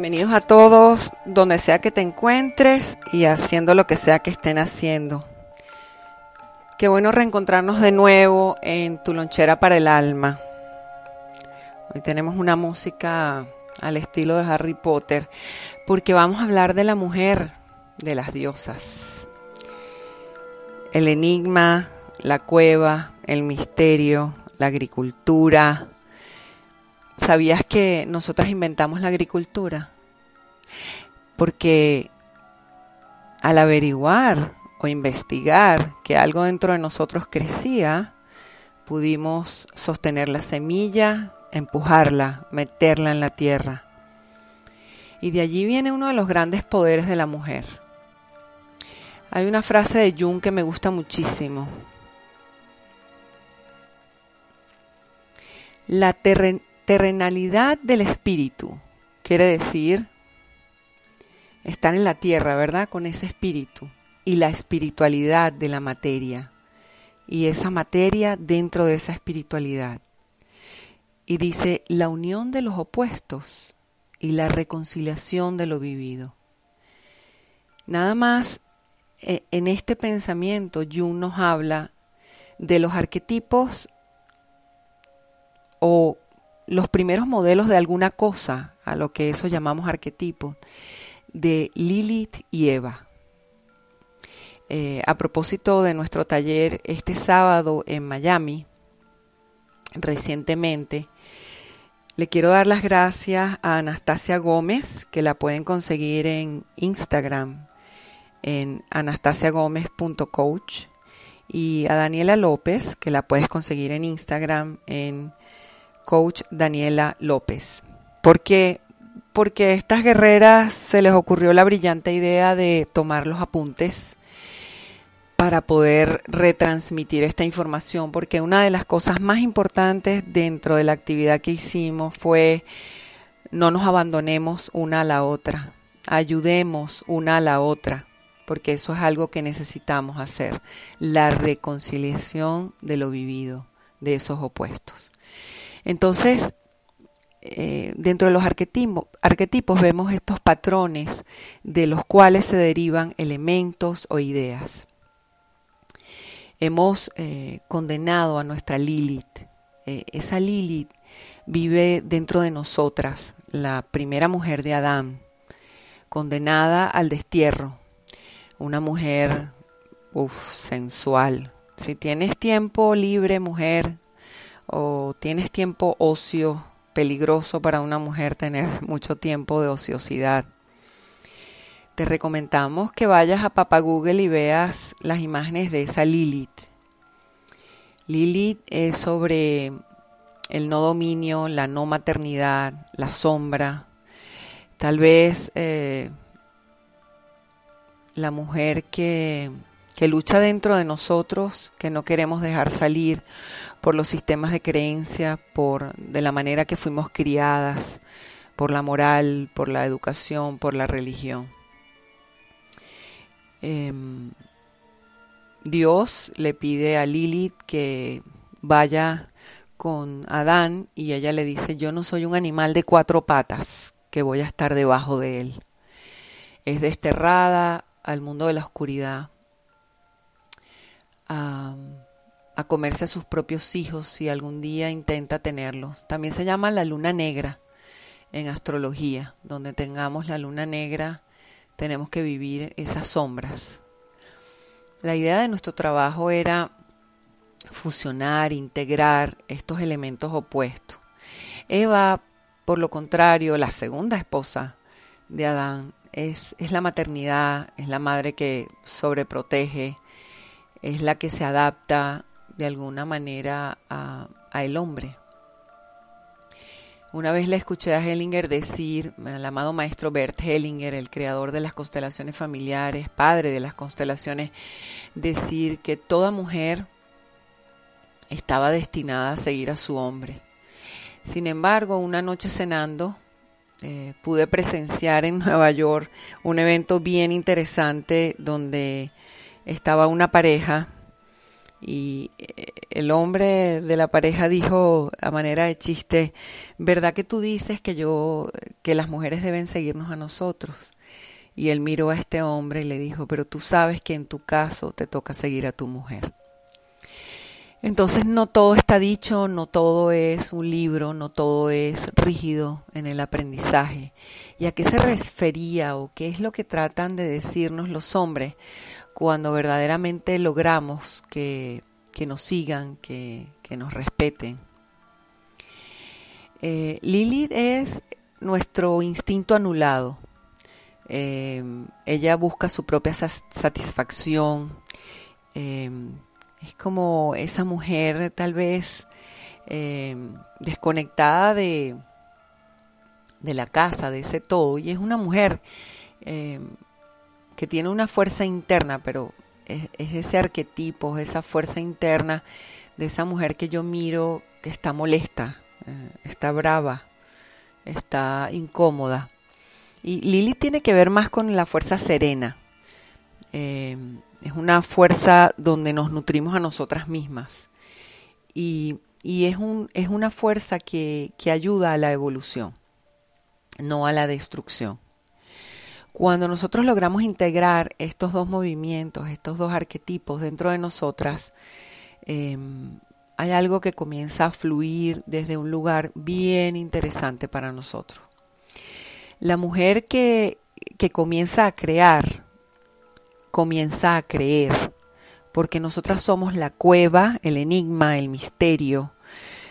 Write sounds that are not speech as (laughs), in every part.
Bienvenidos a todos, donde sea que te encuentres y haciendo lo que sea que estén haciendo. Qué bueno reencontrarnos de nuevo en tu lonchera para el alma. Hoy tenemos una música al estilo de Harry Potter, porque vamos a hablar de la mujer, de las diosas. El enigma, la cueva, el misterio, la agricultura, ¿Sabías que nosotras inventamos la agricultura? Porque al averiguar o investigar que algo dentro de nosotros crecía, pudimos sostener la semilla, empujarla, meterla en la tierra. Y de allí viene uno de los grandes poderes de la mujer. Hay una frase de Jung que me gusta muchísimo. La, terrenalidad del espíritu quiere decir estar en la tierra, ¿verdad? Con ese espíritu. Y la espiritualidad de la materia. Y esa materia dentro de esa espiritualidad. Y dice la unión de los opuestos y la reconciliación de lo vivido. Nada más eh, en este pensamiento Jung nos habla de los arquetipos o los primeros modelos de alguna cosa, a lo que eso llamamos arquetipo, de Lilith y Eva. Eh, a propósito de nuestro taller este sábado en Miami, recientemente, le quiero dar las gracias a Anastasia Gómez, que la pueden conseguir en Instagram, en anastasiagomez.coach, y a Daniela López, que la puedes conseguir en Instagram en coach Daniela López. ¿Por qué? Porque a estas guerreras se les ocurrió la brillante idea de tomar los apuntes para poder retransmitir esta información, porque una de las cosas más importantes dentro de la actividad que hicimos fue no nos abandonemos una a la otra, ayudemos una a la otra, porque eso es algo que necesitamos hacer, la reconciliación de lo vivido, de esos opuestos. Entonces, eh, dentro de los arquetipos, vemos estos patrones de los cuales se derivan elementos o ideas. Hemos eh, condenado a nuestra Lilith. Eh, esa Lilith vive dentro de nosotras, la primera mujer de Adán, condenada al destierro. Una mujer sensual. Si tienes tiempo libre, mujer, o tienes tiempo ocio, peligroso para una mujer tener mucho tiempo de ociosidad. Te recomendamos que vayas a Papa Google y veas las imágenes de esa Lilith. Lilith es sobre el no dominio, la no maternidad, la sombra. Tal vez eh, la mujer que que lucha dentro de nosotros, que no queremos dejar salir por los sistemas de creencia, por de la manera que fuimos criadas, por la moral, por la educación, por la religión. Em, Dios le pide a Lilith que vaya con Adán y ella le dice, yo no soy un animal de cuatro patas que voy a estar debajo de él. Es desterrada al mundo de la oscuridad, a, comerse a sus propios hijos si algún día intenta tenerlos. También se llama la luna negra en astrología, donde tengamos la luna negra tenemos que vivir esas sombras. La idea de nuestro trabajo era fusionar, integrar estos elementos opuestos. Eva, por lo contrario, la segunda esposa de Adán, es, es la maternidad, es la madre que sobreprotege, es la que se adapta de alguna manera a, el hombre. Una vez le escuché a Hellinger decir, al amado maestro Bert Hellinger, el creador de las constelaciones familiares, padre de las constelaciones, decir que toda mujer estaba destinada a seguir a su hombre. Sin embargo, una noche cenando, eh, pude presenciar en (laughs) Nueva York un evento bien interesante donde estaba una pareja y eh, el hombre de la pareja dijo a manera de chiste, ¿verdad que tú dices que yo que las mujeres deben seguirnos a nosotros? Y él miró a este hombre y le dijo, "Pero tú sabes que en tu caso te toca seguir a tu mujer." Entonces no todo está dicho, no todo es un libro, no todo es rígido en el aprendizaje. ¿Y a qué se refería o qué es lo que tratan de decirnos los hombres cuando verdaderamente logramos que, nos sigan, que, nos respeten? Eh, Lilith es nuestro instinto anulado. Eh, ella busca su propia satisfacción. Eh, es como esa mujer tal vez desconectada de, de la casa, de ese todo. Y es una mujer que tiene una fuerza interna, pero es, ese arquetipo, esa fuerza interna de esa mujer que yo miro que está molesta, eh, está brava, está incómoda. Y Lili tiene que ver más con la fuerza serena. Es una fuerza donde nos nutrimos a nosotras mismas. Y, es, un, es una fuerza que, que ayuda a la evolución, no a la destrucción. Cuando nosotros logramos integrar estos dos movimientos, estos dos arquetipos dentro de nosotras, em, hay algo que comienza a fluir desde un lugar bien interesante para nosotros. La mujer que, que comienza a crear comienza a creer, porque nosotras somos la cueva, el enigma, el misterio,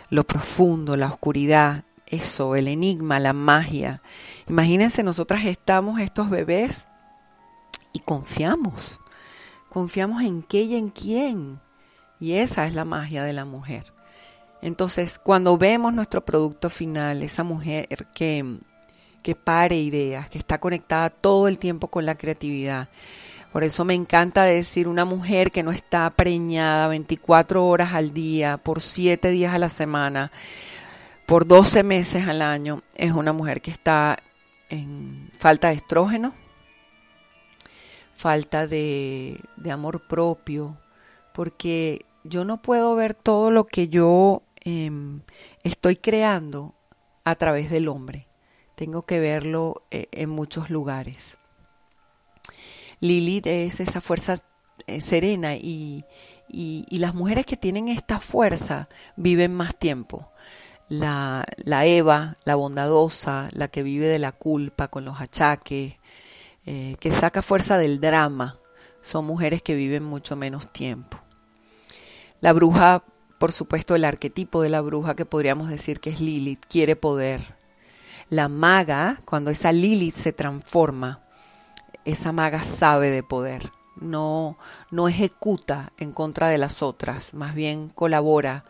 lo profundo, la oscuridad, eso, el enigma, la magia. Imagínense, nosotras estamos estos bebés y confiamos, confiamos en qué y en quién. Y esa es la magia de la mujer. Entonces, cuando vemos nuestro producto final, esa mujer que, que pare ideas, que está conectada todo el tiempo con la creatividad, por eso me encanta decir una mujer que no está preñada 24 horas al día, por 7 días a la semana, por 12 meses al año, es una mujer que está en falta de estrógeno, falta de, amor propio, porque yo no puedo ver todo lo que yo em, estoy creando a través del hombre. Tengo que verlo eh, en muchos lugares. Lilith es esa fuerza eh, serena y, las mujeres que tienen esta fuerza viven más tiempo. La, Eva, la bondadosa, la que vive de la culpa con los achaques, eh, que saca fuerza del drama, son mujeres que viven mucho menos tiempo. La bruja, por supuesto, el arquetipo de la bruja que podríamos decir que es Lilith, quiere poder. La maga, cuando esa Lilith se transforma, esa maga sabe de poder, no, no ejecuta en contra de las otras, más bien colabora,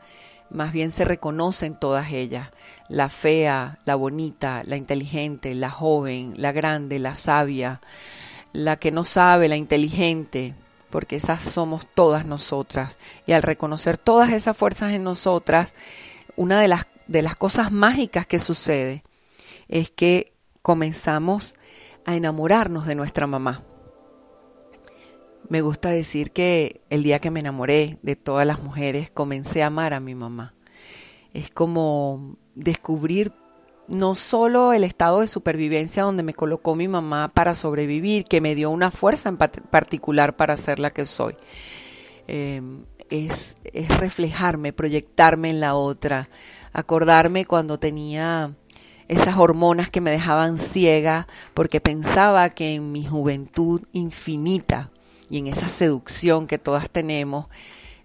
más bien se reconoce en todas ellas, la fea, la bonita, la inteligente, la joven, la grande, la sabia, la que no sabe, la inteligente, porque esas somos todas nosotras. Y al reconocer todas esas fuerzas en nosotras, una de las, de las cosas mágicas que sucede es que comenzamos a enamorarnos de nuestra mamá. Me gusta decir que el día que me enamoré de todas las mujeres, comencé a amar a mi mamá. Es como descubrir no solo el estado de supervivencia donde me colocó mi mamá para sobrevivir, que me dio una fuerza en particular para ser la que soy. Em, es, es reflejarme, proyectarme en la otra, acordarme cuando tenía esas hormonas que me dejaban ciega porque pensaba que en mi juventud infinita y en esa seducción que todas tenemos,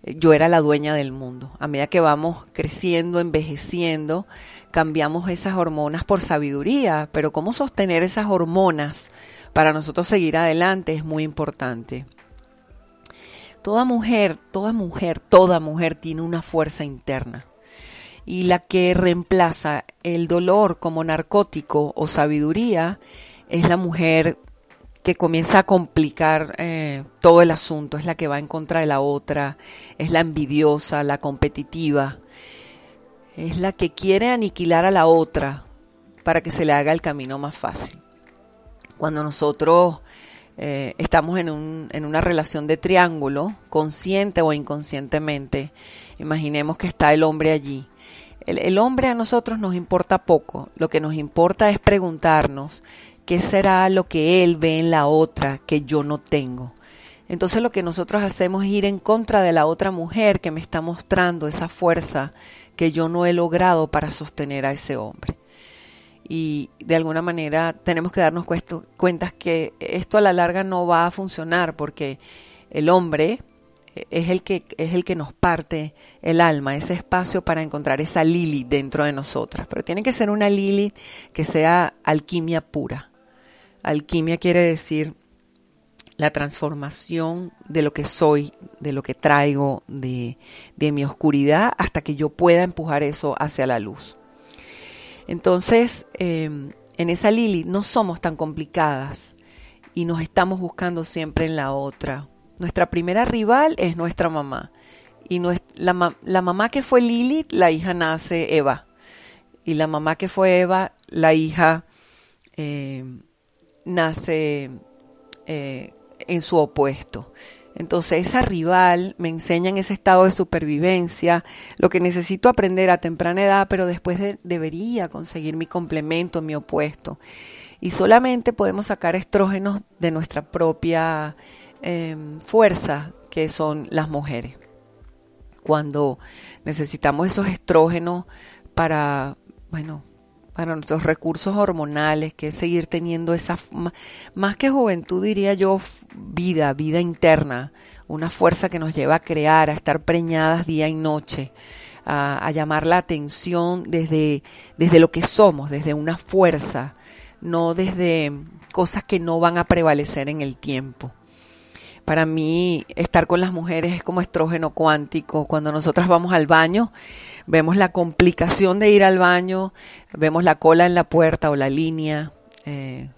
eh, yo era la dueña del mundo. A medida que vamos creciendo, envejeciendo, cambiamos esas hormonas por sabiduría, pero cómo sostener esas hormonas para nosotros seguir adelante es muy importante. Toda mujer, toda mujer, toda mujer tiene una fuerza interna y la que reemplaza el dolor como narcótico o sabiduría es la mujer que comienza a complicar eh, todo el asunto, es la que va en contra de la otra, es la envidiosa, la competitiva, es la que quiere aniquilar a la otra para que se le haga el camino más fácil. Cuando nosotros eh, estamos en, un, en una relación de triángulo, consciente o inconscientemente, imaginemos que está el hombre allí. El, el hombre a nosotros nos importa poco, lo que nos importa es preguntarnos qué será lo que él ve en la otra que yo no tengo. Entonces lo que nosotros hacemos es ir en contra de la otra mujer que me está mostrando esa fuerza que yo no he logrado para sostener a ese hombre y de alguna manera tenemos que darnos cuenta que esto a la larga no va a funcionar porque el hombre es el que es el que nos parte el alma, ese espacio para encontrar esa Lili dentro de nosotras, pero tiene que ser una Lili que sea alquimia pura. Alquimia quiere decir la transformación de lo que soy, de lo que traigo, de, de mi oscuridad, hasta que yo pueda empujar eso hacia la luz. Entonces, em, en esa Lili no somos tan complicadas y nos estamos buscando siempre en la otra. Nuestra primera rival es nuestra mamá. Y la, la mamá que fue Lili, la hija nace Eva. Y la mamá que fue Eva, la hija em, nace eh, en su opuesto. Entonces esa rival me enseña en ese estado de supervivencia lo que necesito aprender a temprana edad, pero después debería conseguir mi complemento, mi opuesto. Y solamente podemos sacar estrógenos de nuestra propia em, fuerza, que son las mujeres. Cuando necesitamos esos estrógenos para, bueno, para nuestros recursos hormonales, que es seguir teniendo esa, más que juventud diría yo, vida, vida interna, una fuerza que nos lleva a crear, a estar preñadas día y noche, a, llamar la atención desde, desde lo que somos, desde una fuerza, no desde cosas que no van a prevalecer en el tiempo. Para mí, estar con las mujeres es como estrógeno cuántico. Cuando nosotras vamos al baño, vemos la complicación de ir al baño, vemos la cola en la puerta o la línea, eh,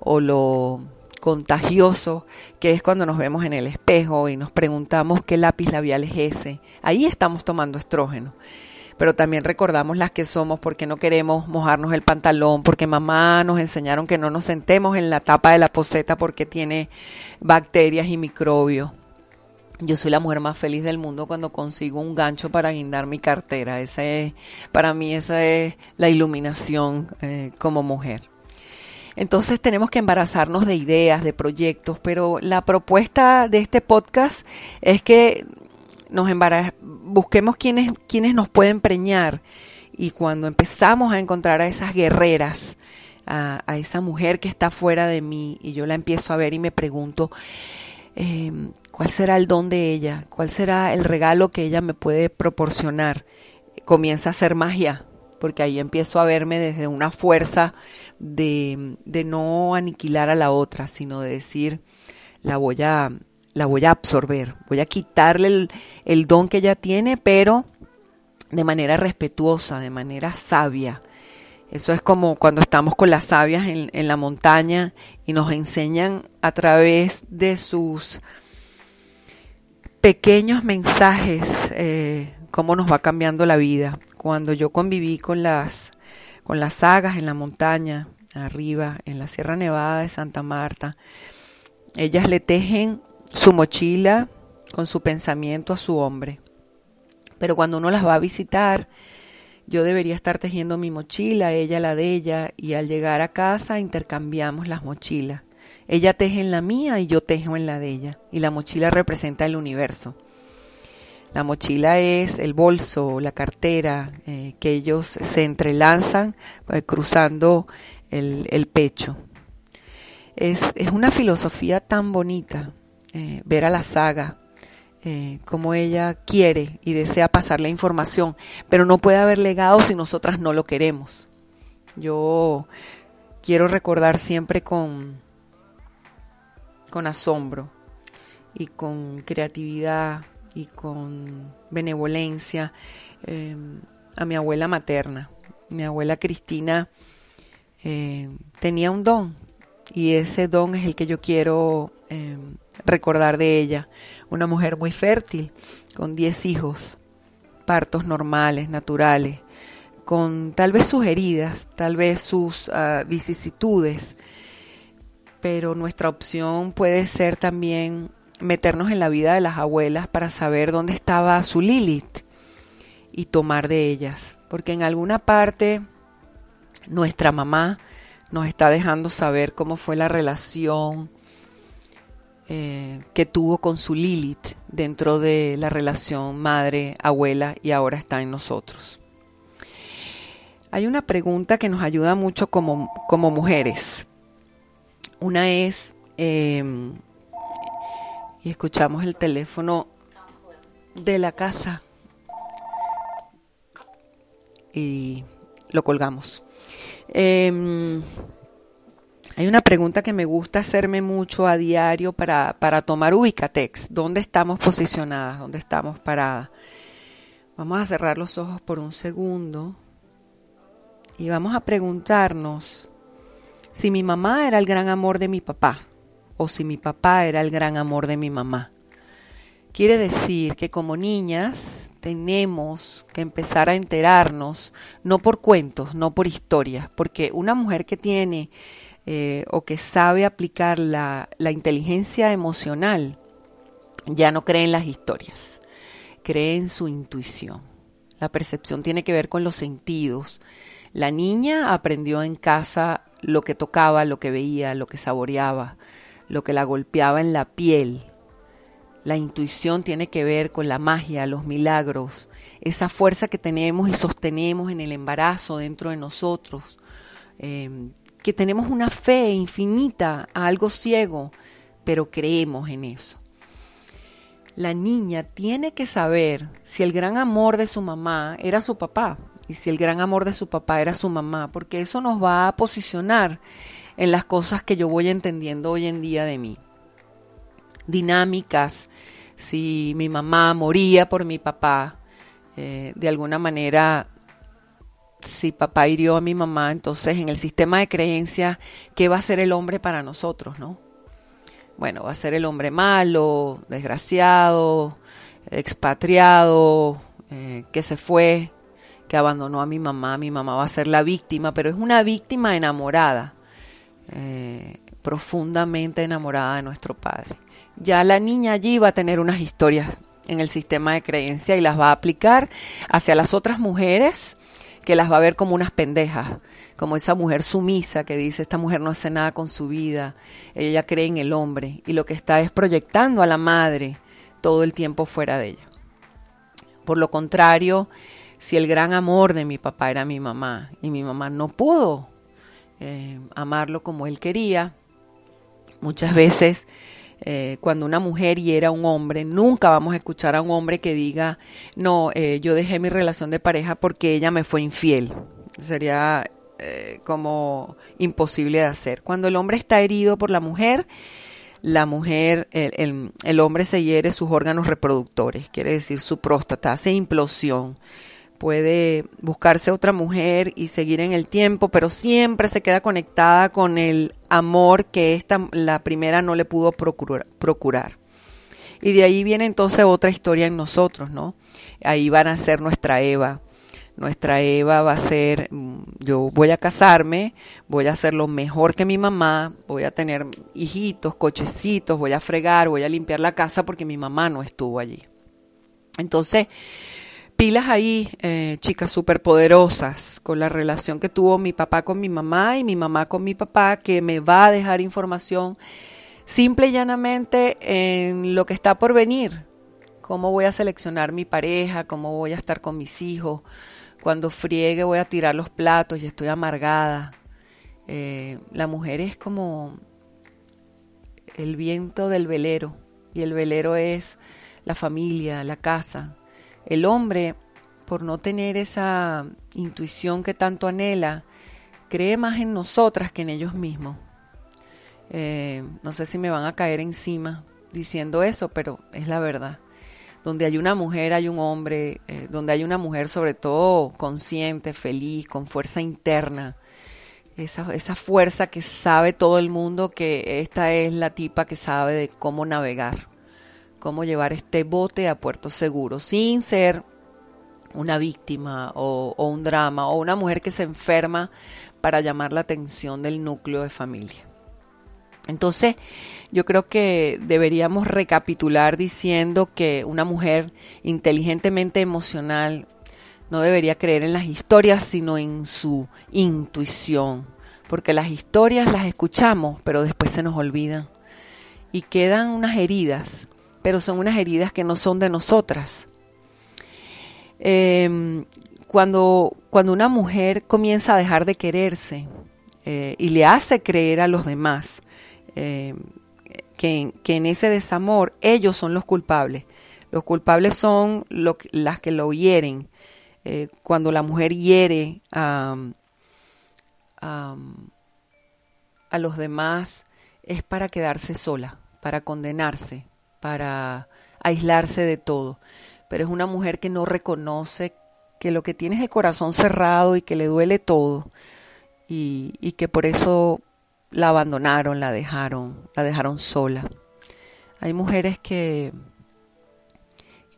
o lo contagioso que es cuando nos vemos en el espejo y nos preguntamos qué lápiz labial es ese. Ahí estamos tomando estrógeno. Pero también recordamos las que somos porque no queremos mojarnos el pantalón, porque mamá nos enseñaron que no nos sentemos en la tapa de la poseta porque tiene bacterias y microbios. Yo soy la mujer más feliz del mundo cuando consigo un gancho para guindar mi cartera. Esa es, para mí esa es la iluminación eh, como mujer. Entonces tenemos que embarazarnos de ideas, de proyectos, pero la propuesta de este podcast es que nos busquemos quienes, quienes nos pueden preñar y cuando empezamos a encontrar a esas guerreras, a esa mujer que está fuera de mí y yo la empiezo a ver y me pregunto, Em, cuál será el don de ella, cuál será el regalo que ella me puede proporcionar. Comienza a ser magia, porque ahí empiezo a verme desde una fuerza de, de no aniquilar a la otra, sino de decir, la voy a, la voy a absorber, voy a quitarle el, el don que ella tiene, pero de manera respetuosa, de manera sabia, eso es como cuando estamos con las sabias en, la montaña y nos enseñan a través de sus pequeños mensajes eh, cómo nos va cambiando la vida. Cuando yo conviví con las, con las sagas en la montaña, arriba, en la Sierra Nevada de Santa Marta, ellas le tejen su mochila con su pensamiento a su hombre. Pero cuando uno las va a visitar, yo debería estar tejiendo mi mochila, ella la de ella, y al llegar a casa intercambiamos las mochilas. Ella teje en la mía y yo tejo en la de ella, y la mochila representa el universo. La mochila es el bolso, la cartera, eh, que ellos se entrelazan eh, cruzando el, pecho. Es, una filosofía tan bonita eh, ver a la saga, eh, como ella quiere y desea pasar la información, pero no puede haber legado si nosotras no lo queremos. Yo quiero recordar siempre con, con asombro y con creatividad y con benevolencia eh, a mi abuela materna. Mi abuela Cristina eh, tenía un don y ese don es el que yo quiero recordar de ella. Una mujer muy fértil, con 10 hijos, partos normales, naturales, con tal vez sus heridas, tal vez sus uh, vicisitudes, pero nuestra opción puede ser también meternos en la vida de las abuelas para saber dónde estaba su Lilith y tomar de ellas, porque en alguna parte nuestra mamá nos está dejando saber cómo fue la relación eh, que tuvo con su Lilith dentro de la relación madre-abuela y ahora está en nosotros. Hay una pregunta que nos ayuda mucho como, como mujeres. Una es, em, y escuchamos el teléfono de la casa y lo colgamos. Eh, hay una pregunta que me gusta hacerme mucho a diario para, para tomar Ubicatex. ¿Dónde estamos posicionadas? ¿Dónde estamos paradas? Vamos a cerrar los ojos por un segundo y vamos a preguntarnos si mi mamá era el gran amor de mi papá o si mi papá era el gran amor de mi mamá. Quiere decir que como niñas tenemos que empezar a enterarnos, no por cuentos, no por historias, porque una mujer que tiene eh, o que sabe aplicar la, la inteligencia emocional ya no cree en las historias, cree en su intuición. La percepción tiene que ver con los sentidos. La niña aprendió en casa lo que tocaba, lo que veía, lo que saboreaba, lo que la golpeaba en la piel, la intuición tiene que ver con la magia, los milagros, esa fuerza que tenemos y sostenemos en el embarazo dentro de nosotros, em, que tenemos una fe infinita a algo ciego, pero creemos en eso. La niña tiene que saber si el gran amor de su mamá era su papá y si el gran amor de su papá era su mamá, porque eso nos va a posicionar en las cosas que yo voy entendiendo hoy en día de mí dinámicas, si mi mamá moría por mi papá, eh, de alguna manera, si papá hirió a mi mamá, entonces en el sistema de creencias, ¿qué va a ser el hombre para nosotros, no? Bueno, va a ser el hombre malo, desgraciado, expatriado, eh, que se fue, que abandonó a mi mamá. Mi mamá va a ser la víctima, pero es una víctima enamorada, eh, profundamente enamorada de nuestro padre ya la niña allí va a tener unas historias en el sistema de creencia y las va a aplicar hacia las otras mujeres que las va a ver como unas pendejas, como esa mujer sumisa que dice, esta mujer no hace nada con su vida, ella cree en el hombre y lo que está es proyectando a la madre todo el tiempo fuera de ella. Por lo contrario, si el gran amor de mi papá era mi mamá y mi mamá no pudo eh, amarlo como él quería, muchas veces eh, cuando una mujer hiera a un hombre, nunca vamos a escuchar a un hombre que diga, no, eh, yo dejé mi relación de pareja porque ella me fue infiel. Sería eh, como imposible de hacer. Cuando el hombre está herido por la mujer, la mujer, el, el hombre se hiere sus órganos reproductores, quiere decir su próstata, hace implosión puede buscarse otra mujer y seguir en el tiempo, pero siempre se queda conectada con el amor que esta, la primera no le pudo procurar. Y de ahí viene entonces otra historia en nosotros, ¿no? Ahí van a ser nuestra Eva. Nuestra Eva va a ser, mm, yo voy a casarme, voy a hacer lo mejor que mi mamá, voy a tener hijitos, cochecitos, voy a fregar, voy a limpiar la casa porque mi mamá no estuvo allí. Entonces, pilas ahí, eh, chicas superpoderosas, con la relación que tuvo mi papá con mi mamá y mi mamá con mi papá, que me va a dejar información simple y llanamente en lo que está por venir. Cómo voy a seleccionar mi pareja, cómo voy a estar con mis hijos. Cuando friegue voy a tirar los platos y estoy amargada. Eh, la mujer es como el viento del velero y el velero es la familia, la casa, el hombre, por no tener esa intuición que tanto anhela, cree más en nosotras que en ellos mismos. Eh, no sé si me van a caer encima diciendo eso, pero es la verdad. donde hay una mujer hay un hombre, eh, donde hay una mujer sobre todo consciente, feliz, con fuerza interna, esa, fuerza que sabe todo el mundo que esta es la tipa que sabe de cómo navegar, cómo llevar este bote a puerto seguro, sin ser una víctima o, o un drama o una mujer que se enferma para llamar la atención del núcleo de familia. Entonces, yo creo que deberíamos recapitular diciendo que una mujer inteligentemente emocional no debería creer en las historias, sino en su intuición, porque las historias las escuchamos, pero después se nos olvidan y quedan unas heridas, pero son unas heridas que no son de nosotras. Em, cuando, cuando una mujer comienza a dejar de quererse eh, y le hace creer a los demás eh, que, en ese desamor ellos son los culpables, los culpables son las que lo hieren, eh, cuando la mujer hiere a, a los demás es para quedarse sola, para condenarse, para aislarse de todo. Pero es una mujer que no reconoce que lo que tiene es el corazón cerrado y que le duele todo y, que por eso la abandonaron, la dejaron, la dejaron sola. Hay mujeres que,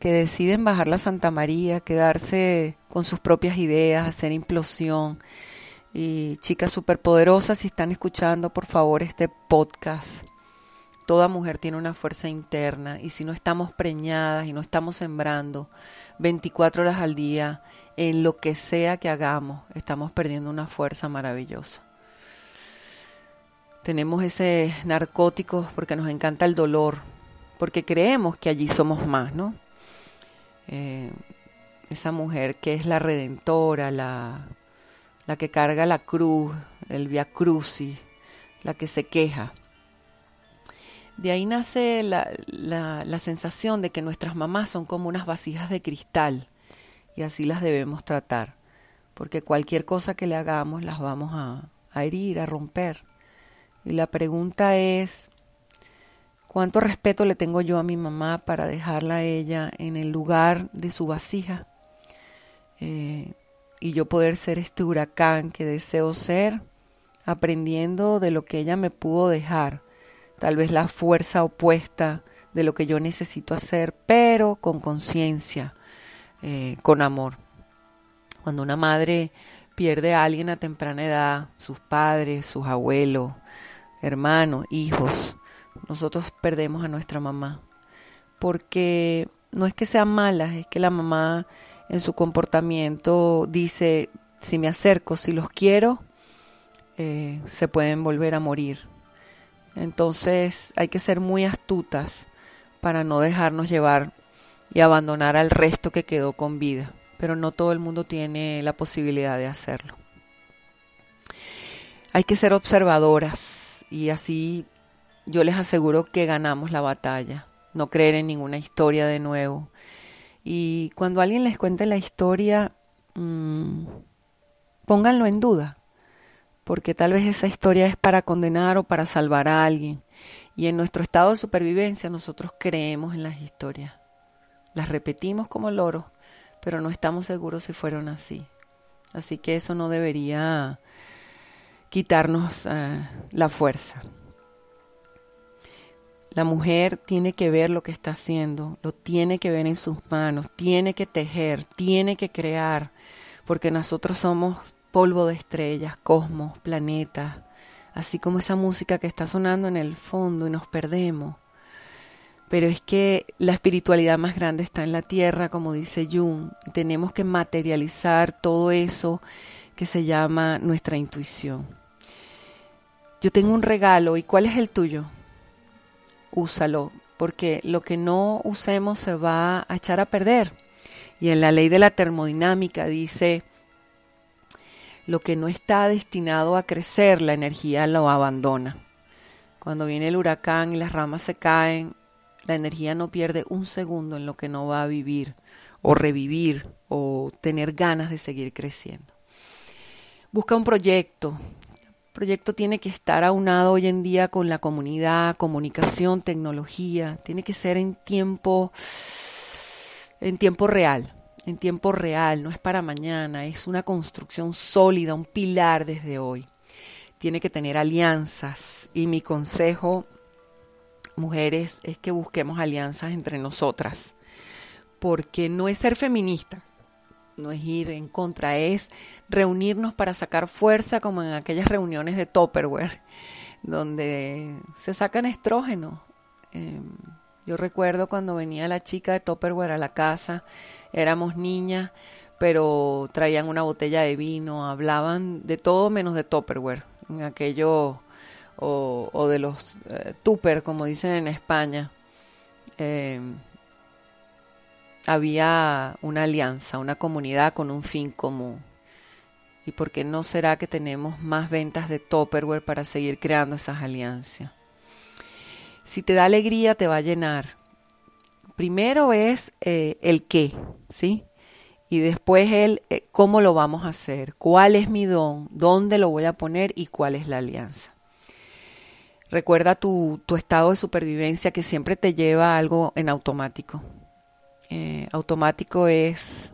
que deciden bajar la Santa María, quedarse con sus propias ideas, hacer implosión. Y chicas superpoderosas, si están escuchando, por favor, este podcast. Toda mujer tiene una fuerza interna y si no estamos preñadas y no estamos sembrando 24 horas al día en lo que sea que hagamos, estamos perdiendo una fuerza maravillosa. Tenemos ese narcótico porque nos encanta el dolor, porque creemos que allí somos más, ¿no? Eh, esa mujer que es la redentora, la, la que carga la cruz, el via crucis, la que se queja. De ahí nace la, la, sensación de que nuestras mamás son como unas vasijas de cristal y así las debemos tratar, porque cualquier cosa que le hagamos las vamos a, a herir, a romper. Y la pregunta es, ¿cuánto respeto le tengo yo a mi mamá para dejarla a ella en el lugar de su vasija? Eh, y yo poder ser este huracán que deseo ser, aprendiendo de lo que ella me pudo dejar tal vez la fuerza opuesta de lo que yo necesito hacer, pero con conciencia, eh, con amor. Cuando una madre pierde a alguien a temprana edad, sus padres, sus abuelos, hermanos, hijos, nosotros perdemos a nuestra mamá. Porque no es que sean malas, es que la mamá en su comportamiento dice, si me acerco, si los quiero, eh, se pueden volver a morir. Entonces hay que ser muy astutas para no dejarnos llevar y abandonar al resto que quedó con vida. Pero no todo el mundo tiene la posibilidad de hacerlo. Hay que ser observadoras y así yo les aseguro que ganamos la batalla. No creer en ninguna historia de nuevo. Y cuando alguien les cuente la historia, mmm, pónganlo en duda porque tal vez esa historia es para condenar o para salvar a alguien. Y en nuestro estado de supervivencia nosotros creemos en las historias. Las repetimos como loros, pero no estamos seguros si fueron así. Así que eso no debería quitarnos eh, la fuerza. La mujer tiene que ver lo que está haciendo, lo tiene que ver en sus manos, tiene que tejer, tiene que crear, porque nosotros somos polvo de estrellas, cosmos, planetas, así como esa música que está sonando en el fondo y nos perdemos. Pero es que la espiritualidad más grande está en la tierra, como dice Jung. Tenemos que materializar todo eso que se llama nuestra intuición. Yo tengo un regalo, ¿y cuál es el tuyo? Úsalo, porque lo que no usemos se va a echar a perder. Y en la ley de la termodinámica dice, lo que no está destinado a crecer, la energía lo abandona. Cuando viene el huracán y las ramas se caen, la energía no pierde un segundo en lo que no va a vivir o revivir o tener ganas de seguir creciendo. Busca un proyecto. El proyecto tiene que estar aunado hoy en día con la comunidad, comunicación, tecnología. Tiene que ser en tiempo en tiempo real, en tiempo real, no es para mañana, es una construcción sólida, un pilar desde hoy. Tiene que tener alianzas y mi consejo, mujeres, es que busquemos alianzas entre nosotras, porque no es ser feminista, no es ir en contra, es reunirnos para sacar fuerza como en aquellas reuniones de Topperware, donde se sacan estrógenos. Em, yo recuerdo cuando venía la chica de Topperware a la casa, éramos niñas, pero traían una botella de vino, hablaban de todo menos de Topperware, en aquello, o, de los eh, Tupper, como dicen en España. Em, había una alianza, una comunidad con un fin común. ¿Y por qué no será que tenemos más ventas de Topperware para seguir creando esas alianzas? Si te da alegría, te va a llenar. Primero es eh, el qué, ¿sí? Y después el eh, cómo lo vamos a hacer, cuál es mi don, dónde lo voy a poner y cuál es la alianza. Recuerda tu, tu estado de supervivencia que siempre te lleva a algo en automático. Eh, automático es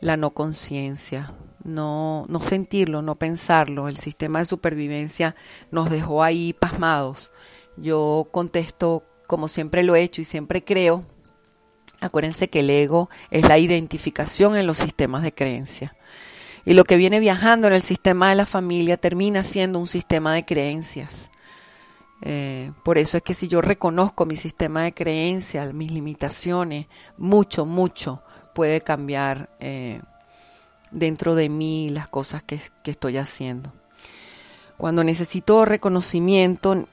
la no conciencia, no, no sentirlo, no pensarlo. El sistema de supervivencia nos dejó ahí pasmados. Yo contesto como siempre lo he hecho y siempre creo. Acuérdense que el ego es la identificación en los sistemas de creencia. Y lo que viene viajando en el sistema de la familia termina siendo un sistema de creencias. Eh, por eso es que si yo reconozco mi sistema de creencias, mis limitaciones, mucho, mucho puede cambiar eh, dentro de mí las cosas que, que estoy haciendo. Cuando necesito reconocimiento,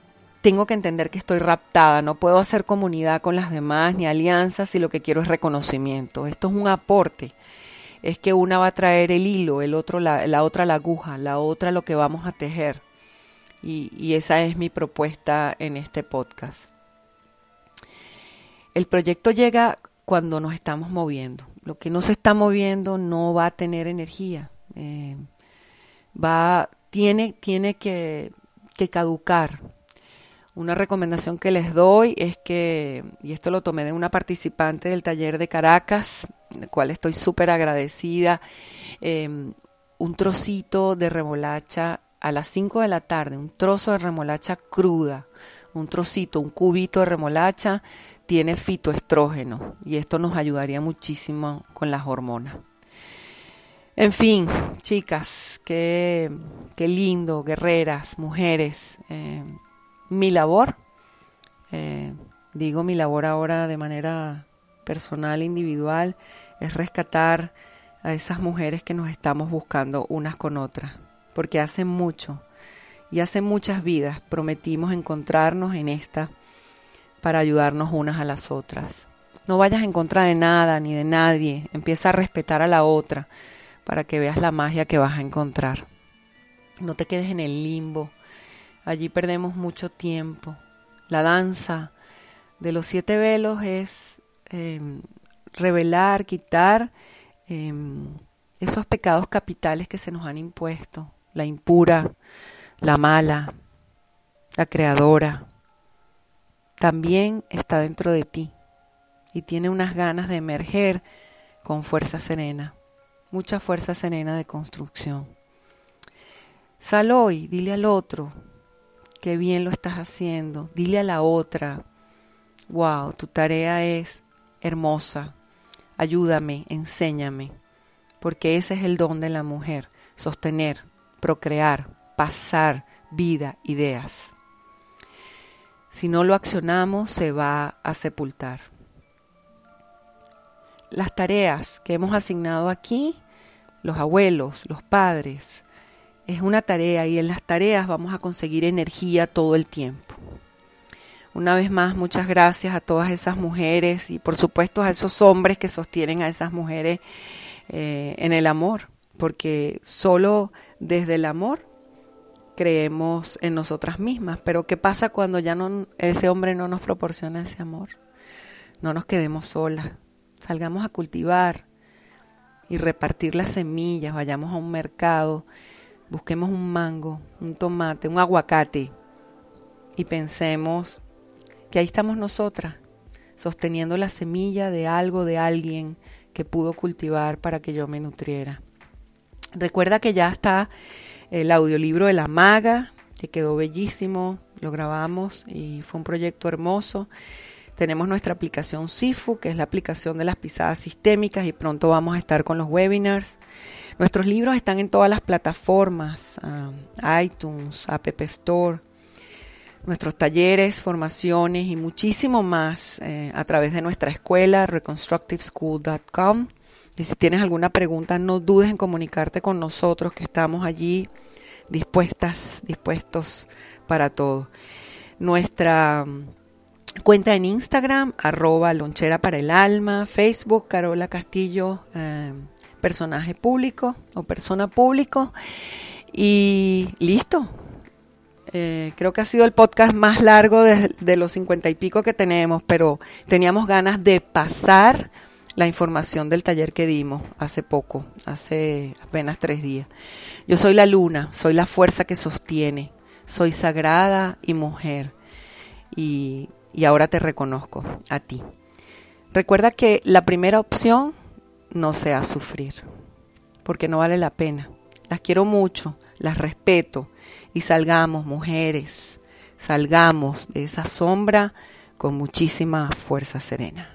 tengo que entender que estoy raptada, no puedo hacer comunidad con las demás ni alianzas si lo que quiero es reconocimiento. Esto es un aporte. Es que una va a traer el hilo, el otro la, la otra la aguja, la otra lo que vamos a tejer. Y, esa es mi propuesta en este podcast. El proyecto llega cuando nos estamos moviendo. Lo que no se está moviendo no va a tener energía. Eh, va, tiene, tiene que, que, caducar. Una recomendación que les doy es que, y esto lo tomé de una participante del taller de Caracas, del cual estoy súper agradecida, eh, un trocito de remolacha a las 5 de la tarde un trozo de remolacha cruda, un trocito, un cubito de remolacha, tiene fitoestrógeno y esto nos ayudaría muchísimo con las hormonas. En fin, chicas, qué, qué lindo, guerreras, mujeres. Eh, mi labor, eh, digo mi labor ahora de manera personal, individual, es rescatar a esas mujeres que nos estamos buscando unas con otras porque hace mucho y hace muchas vidas prometimos encontrarnos en esta para ayudarnos unas a las otras. No vayas en contra de nada ni de nadie, empieza a respetar a la otra para que veas la magia que vas a encontrar. No te quedes en el limbo, allí perdemos mucho tiempo. La danza de los siete velos es em, revelar, quitar em, esos pecados capitales que se nos han impuesto, la impura, la mala, la creadora, también está dentro de ti y tiene unas ganas de emerger con fuerza serena, mucha fuerza serena de construcción. Sal hoy, dile al otro que bien lo estás haciendo, dile a la otra, wow, tu tarea es hermosa, ayúdame, enséñame, porque ese es el don de la mujer, sostener, procrear, pasar vida, ideas. Si no lo accionamos, se va a sepultar. Las tareas que hemos asignado aquí, los abuelos, los padres, es una tarea y en las tareas vamos a conseguir energía todo el tiempo. Una vez más, muchas gracias a todas esas mujeres y por supuesto a esos hombres que sostienen a esas mujeres eh, en el amor, porque solo desde el amor creemos en nosotras mismas. Pero ¿qué pasa cuando ya no, ese hombre no nos proporciona ese amor? No nos quedemos solas. Salgamos a cultivar y repartir las semillas. Vayamos a un mercado, busquemos un mango, un tomate, un aguacate y pensemos que ahí estamos nosotras, sosteniendo la semilla de algo, de alguien que pudo cultivar para que yo me nutriera. Recuerda que ya está el audiolibro de la maga, que quedó bellísimo, lo grabamos y fue un proyecto hermoso. Tenemos nuestra aplicación SIFU, que es la aplicación de las pisadas sistémicas y pronto vamos a estar con los webinars. Nuestros libros están en todas las plataformas, ah, iTunes, App Store, nuestros talleres, formaciones y muchísimo más eh, a través de nuestra escuela reconstructiveschool.com. Y si tienes alguna pregunta, no dudes en comunicarte con nosotros, que estamos allí dispuestas, dispuestos para todo. Nuestra mm, cuenta en Instagram, arroba lonchera para el alma, Facebook, Carola Castillo, eh, personaje público o persona público. Y listo, eh, creo que ha sido el podcast más largo de, los cincuenta y pico que tenemos, pero teníamos ganas de pasar la información del taller que dimos hace poco, hace apenas tres días. Yo soy la luna, soy la fuerza que sostiene, soy sagrada y mujer. Y, y ahora te reconozco a ti. Recuerda que la primera opción no sea sufrir, porque no vale la pena. Las quiero mucho, las respeto, y salgamos, mujeres, salgamos de esa sombra con muchísima fuerza serena.